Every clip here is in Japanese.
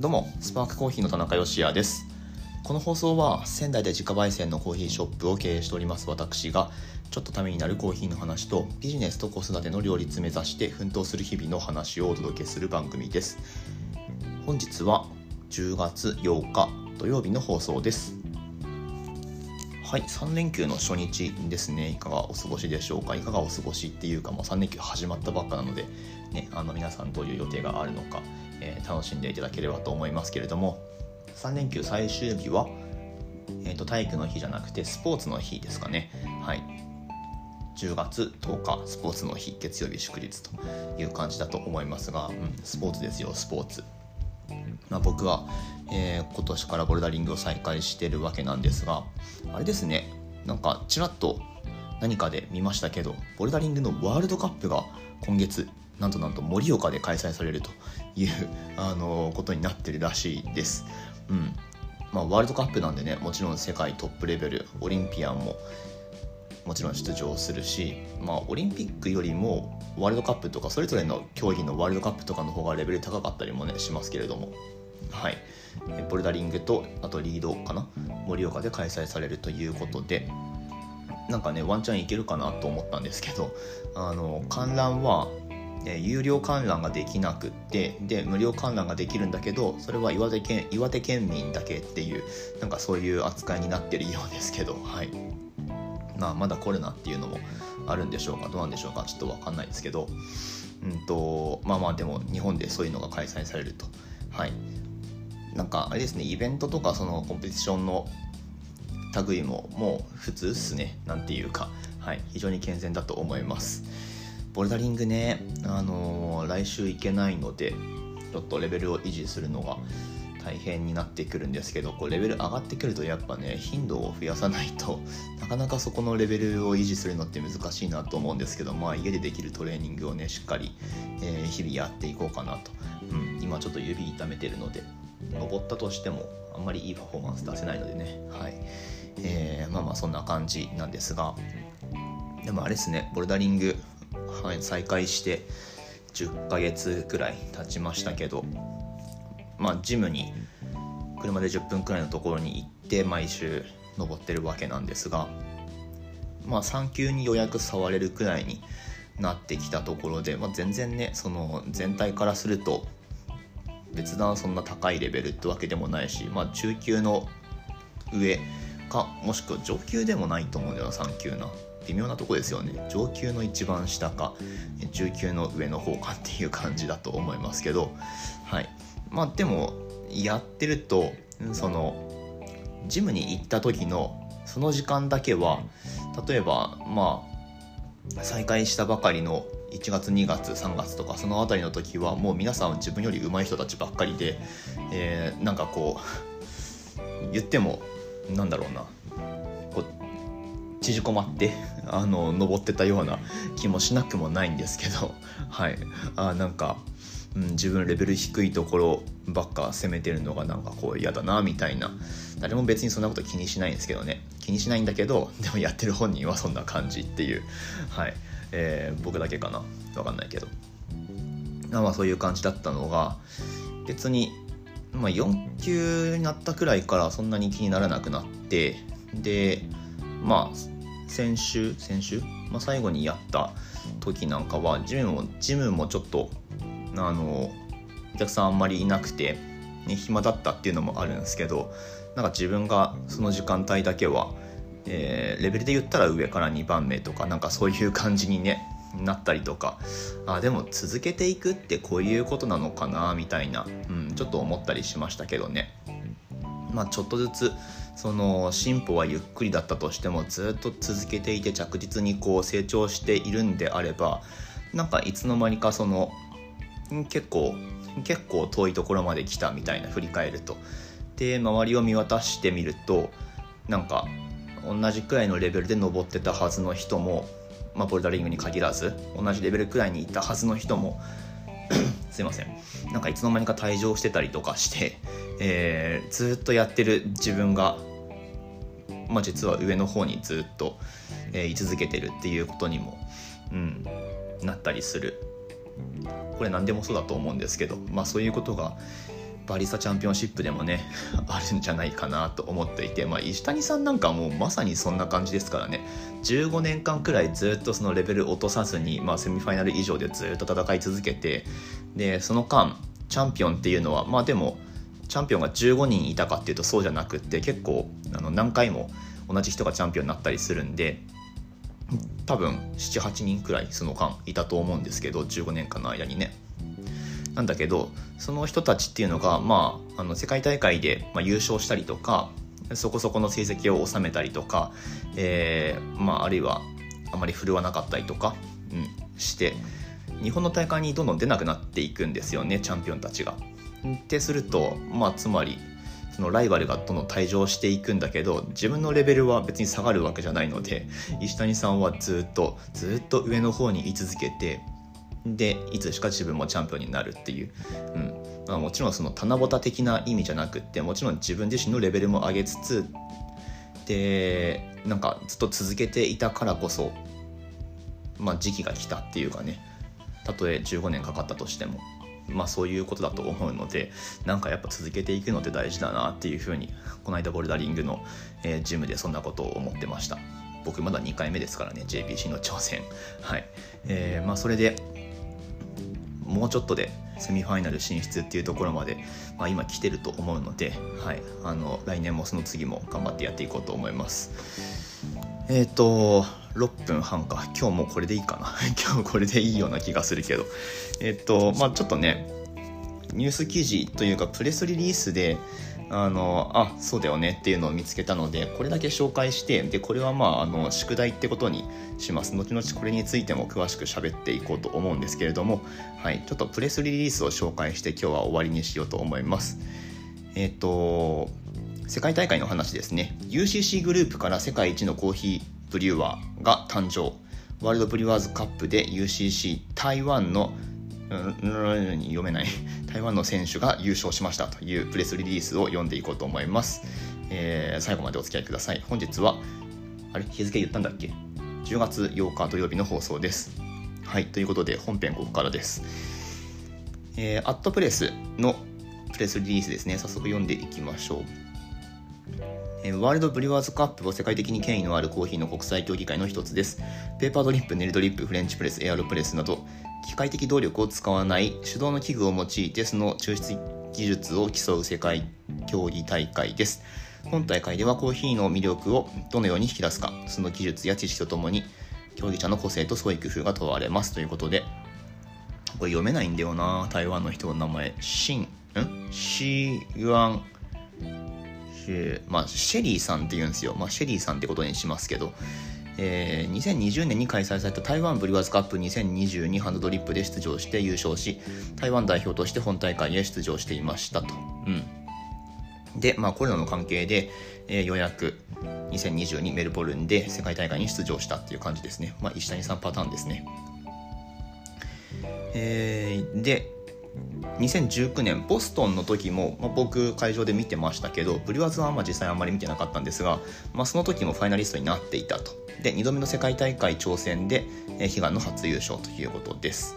どうもスパークコーヒーの田中芳也です。この放送は仙台で自家焙煎のコーヒーショップを経営しております私がちょっとためになるコーヒーの話とビジネスと子育ての両立目指して奮闘する日々の話をお届けする番組です。本日は10月8日土曜日の放送です。はい3連休の初日ですね。いかがお過ごしでしょうか？いかがお過ごしっていうかもう3連休始まったばっかなので、ね、あの皆さんどういう予定があるのか。えー、楽しんでいただければと思いますけれども3連休最終日は、えーと、体育の日じゃなくてスポーツの日ですかね。はい。10月10日スポーツの日月曜日祝日という感じだと思いますが、うん、スポーツですよスポーツ、まあ、僕は、えー、今年からボルダリングを再開してるわけなんですがあれですね。なんかちらっと何かで見ましたけどボルダリングのワールドカップが今月なんとなんと盛岡で開催されるというあのことになってるらしいです。うん。まあ、ワールドカップなんでねもちろん世界トップレベルオリンピアンももちろん出場するし、まあ、オリンピックよりもワールドカップとかそれぞれの競技のワールドカップとかの方がレベル高かったりもねしますけれども。はい。ボルダリングとあとリードかな？盛岡で開催されるということで。なんかねワンチャンいけるかなと思ったんですけどあの観覧はえ有料観覧ができなくってで無料観覧ができるんだけどそれは岩手県岩手県民だけっていうなんかそういう扱いになってるようですけどはい。まあまだコロナっていうのもあるんでしょうかどうなんでしょうかちょっと分かんないですけど。うんとまあまあでも日本でそういうのが開催されると。はい。なんかあれですねイベントとかそのコンペティションの類ももう普通っすねなんていうか。はい。非常に健全だと思います。ボルダリングね、あのー、来週行けないのでちょっとレベルを維持するのが大変になってくるんですけどこうレベル上がってくるとやっぱね頻度を増やさないとなかなかそこのレベルを維持するのって難しいなと思うんですけどまあ家でできるトレーニングをねしっかり、えー、日々やっていこうかなと、うん、今ちょっと指痛めてるので登ったとしてもあんまりいいパフォーマンス出せないのでね。はい。えー、まあまあそんな感じなんですがでもあれですねボルダリングはい、再開して10ヶ月くらい経ちましたけどまあジムに車で10分くらいのところに行って毎週登ってるわけなんですがまあ産休に予約触れるくらいになってきたところで、まあ、全然ねその全体からすると別段そんな高いレベルってわけでもないし、まあ、中級の上かもしくは上級でもないと思うんだよな3級な微妙なとこですよね。上級の一番下か中級の上の方かっていう感じだと思いますけど。はい。まあでもやってるとそのジムに行った時のその時間だけは例えばまあ再開したばかりの1月2月3月とかその辺りの時はもう皆さん自分より上手い人たちばっかりで、えー、なんかこう言ってもなんだろうな。縮こまって あの登ってたような気もしなくもないんですけど はい。あなんか、うん、自分レベル低いところばっか攻めてるのがなんかこう嫌だなみたいな。誰も別にそんなこと気にしないんですけどね。気にしないんだけど でもやってる本人はそんな感じっていう。はい、えー、僕だけかな。分かんないけど。まあそういう感じだったのが別にまあ、4級になったくらいからそんなに気にならなくなってでまあ先週先週、まあ、最後にやった時なんかはジムもジムもちょっとあのお客さんあんまりいなくて、ね、暇だったっていうのもあるんですけどなんか自分がその時間帯だけは、えー、レベルで言ったら上から2番目とかなんかそういう感じにねなったりとかあでも続けていくってこういうことなのかなみたいな、うん、ちょっと思ったりしましたけどね。まあちょっとずつその進歩はゆっくりだったとしてもずっと続けていて着実にこう成長しているんであればなんかいつの間にかその結構結構遠いところまで来たみたいな振り返ると。で周りを見渡してみるとなんか同じくらいのレベルで登ってたはずの人も、まあ、ボルダリングに限らず同じレベルくらいにいたはずの人も すいません。なんかいつの間にか退場してたりとかして、えー、ずっとやってる自分がまあ、実は上の方にずっと、えー、居続けてるっていうことにも、うん、なったりする。これ何でもそうだと思うんですけど、まあ、そういうことがバリスタチャンピオンシップでもね あるんじゃないかなと思っていて、まあ、石谷さんなんかもうまさにそんな感じですからね。15年間くらいずっとそのレベル落とさずに、まあ、セミファイナル以上でずっと戦い続けてでその間チャンピオンっていうのはまあでもチャンピオンが15人いたかっていうとそうじゃなくって結構あの何回も同じ人がチャンピオンになったりするんで多分78人くらいその間いたと思うんですけど15年間の間にね。なんだけどその人たちっていうのが、まあ、あの世界大会で、まあ、優勝したりとかそこそこの成績を収めたりとか、えーまあ、あるいはあまり振るわなかったりとか、うん、して日本の大会にどんどん出なくなっていくんですよねチャンピオンたちが。ってすると、まあ、つまりそのライバルがどんどん退場していくんだけど自分のレベルは別に下がるわけじゃないので石谷さんはずっとずっと上の方に居続けてでいつしか自分もチャンピオンになるっていう、うん。まあ、もちろんその棚ぼた的な意味じゃなくってもちろん自分自身のレベルも上げつつでなんかずっと続けていたからこそ、まあ、時期が来たっていうかね。たとえ15年かかったとしても。まあそういうことだと思うのでなんかやっぱ続けていくのって大事だなっていうふうにこの間ボルダリングの、えー、ジムでそんなことを思ってました。僕まだ2回目ですからね JPC の挑戦。はい。えー、まあそれでもうちょっとでセミファイナル進出っていうところまで、まあ、今来てると思うので、はい、あの来年もその次も頑張ってやっていこうと思います。えっ、ー、と6分半か。今日もこれでいいかな。今日これでいいような気がするけど。えっ、とまあちょっとねニュース記事というかプレスリリースであのあそうだよねっていうのを見つけたのでこれだけ紹介してでこれはまああの宿題ってことにします。後々これについても詳しく喋っていこうと思うんですけれども、はい、ちょっとプレスリリースを紹介して今日は終わりにしようと思います。えっ、と世界大会の話ですね。UCC グループから世界一のコーヒーブリュワーが誕生。ワールドブリュワーズカップで UCC 台湾の読めない。台湾の選手が優勝しましたというプレスリリースを読んでいこうと思います、えー、最後までお付き合いください。本日はあれ？日付言ったんだっけ？10月8日土曜日の放送です。はいということで本編ここからです。えー、アットプレスのプレスリリースですね。早速読んでいきましょう。ワールドブリュワーズカップは世界的に権威のあるコーヒーの国際競技会の一つです。ペーパードリップ、ネルドリップ、フレンチプレス、エアロプレスなど、機械的動力を使わない手動の器具を用いてその抽出技術を競う世界競技大会です。本大会ではコーヒーの魅力をどのように引き出すか、その技術や知識とともに競技者の個性と創意工夫が問われますということで、これ読めないんだよな、台湾の人の名前。シン、ん？シーユアン、まあ、シェリーさんって言うんですよ。まあ、シェリーさんってことにしますけど、えー、2020年に開催された台湾ブリュワーズカップ2022ハンドドリップで出場して優勝し台湾代表として本大会へ出場していましたと。うんで、まあ、コロナの関係で、えー、ようやく2022メルボルンで世界大会に出場したっていう感じですね。まあ、石谷さんパターンですね。えー、で、2019年ボストンの時も、まあ、僕会場で見てましたけどブリュワーズはまあ実際あんまり見てなかったんですが、まあ、その時もファイナリストになっていたと。で2度目の世界大会挑戦で、えー、悲願の初優勝ということです、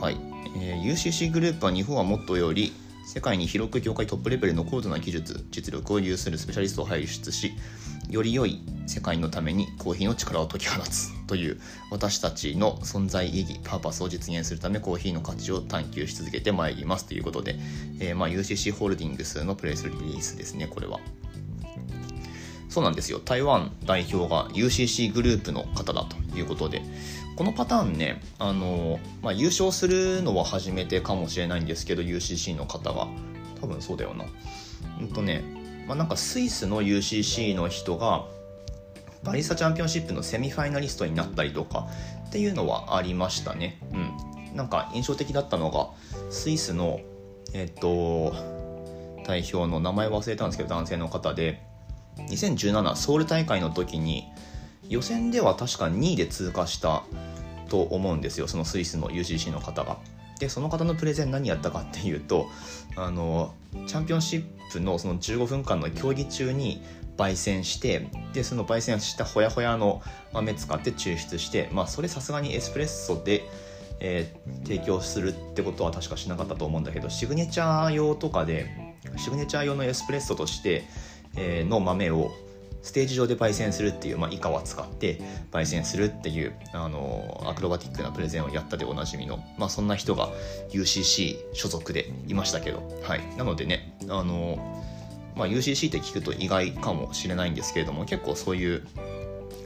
はい。えー、UCC グループは日本はもっとより世界に広く業界トップレベルの高度な技術実力を有するスペシャリストを輩出しより良い世界のためにコーヒーの力を解き放つという私たちの存在意義パーパスを実現するためコーヒーの価値を探求し続けてまいりますということで、えー、まあ UCC ホールディングスのプレスリリースですね。これは。そうなんですよ。台湾代表が UCC グループの方だということでこのパターンねあの、まあ、優勝するのは初めてかもしれないんですけど UCC の方が。多分そうだよな。うんとねまあ、なんかスイスの UCC の人がバリスタチャンピオンシップのセミファイナリストになったりとかっていうのはありましたね。うん。なんか印象的だったのが、スイスの、えっ、と、代表の名前忘れたんですけど、男性の方で、2017ソウル大会の時に、予選では確か2位で通過したと思うんですよ、そのスイスの UCC の方が。でその方のプレゼン何やったかっていうとあのチャンピオンシップのその15分間の競技中に焙煎してでその焙煎したほやほやの豆使って抽出して、まあ、それさすがにエスプレッソで、えー、提供するってことは確かしなかったと思うんだけどシグネチャー用とかでシグネチャー用のエスプレッソとして、えー、の豆をステージ上で焙煎するっていう、まあ、イカは使って焙煎するっていうあのアクロバティックなプレゼンをやったでおなじみの、まあ、そんな人が UCC 所属でいましたけど、はい、なのでねあの、まあ、UCC って聞くと意外かもしれないんですけれども結構そういう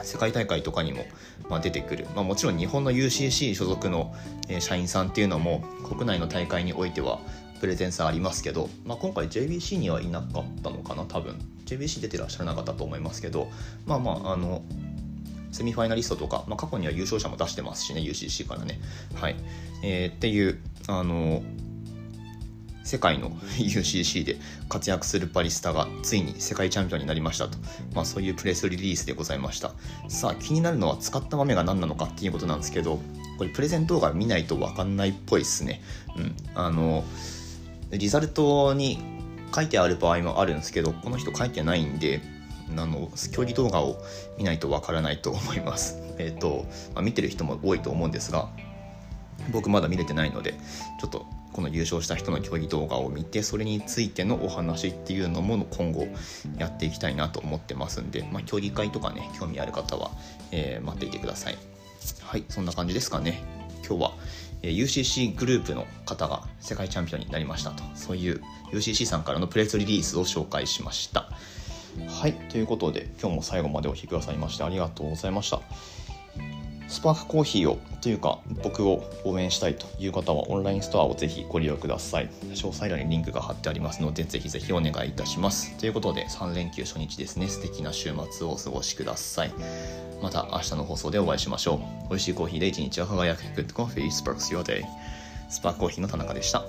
世界大会とかにも、まあ、出てくる、まあ、もちろん日本の UCC 所属の、え、社員さんっていうのも国内の大会においてはプレゼンスありますけど、まあ、今回 JBC にはいなかったのかな多分。JBC 出てらっしゃらなかったと思いますけどまあまああのセミファイナリストとか、まあ、過去には優勝者も出してますしね UCC からね。はい、えー、っていうあの世界の UCC で活躍するバリスタがついに世界チャンピオンになりましたと、まあ、そういうプレスリリースでございました。さあ気になるのは使った豆が何なのかっていうことなんですけどこれプレゼン動画見ないと分かんないっぽいっすね。うん。あのリザルトに書いてある場合もあるんですけどこの人書いてないんであの競技動画を見ないとわからないと思います。えっ、ー、と、まあ、見てる人も多いと思うんですが僕まだ見れてないのでちょっとこの優勝した人の競技動画を見てそれについてのお話っていうのも今後やっていきたいなと思ってますんで、まあ、競技会とかね興味ある方は、えー、待っていてください。はいそんな感じですかね。今日は UCC グループの方が世界チャンピオンになりましたと。そういう UCC さんからのプレスリリースを紹介しました。はい。ということで今日も最後までお聴きくださいましてありがとうございました。スパークコーヒーをというか僕を応援したいという方はオンラインストアをぜひご利用ください。詳細欄にリンクが貼ってありますのでぜひぜひお願いいたします。ということで3連休初日ですね。素敵な週末をお過ごしください。また明日の放送でお会いしましょう。美味しいコーヒーで一日を輝く Good Coffee Sparks Your Day スパークコーヒーの田中でした。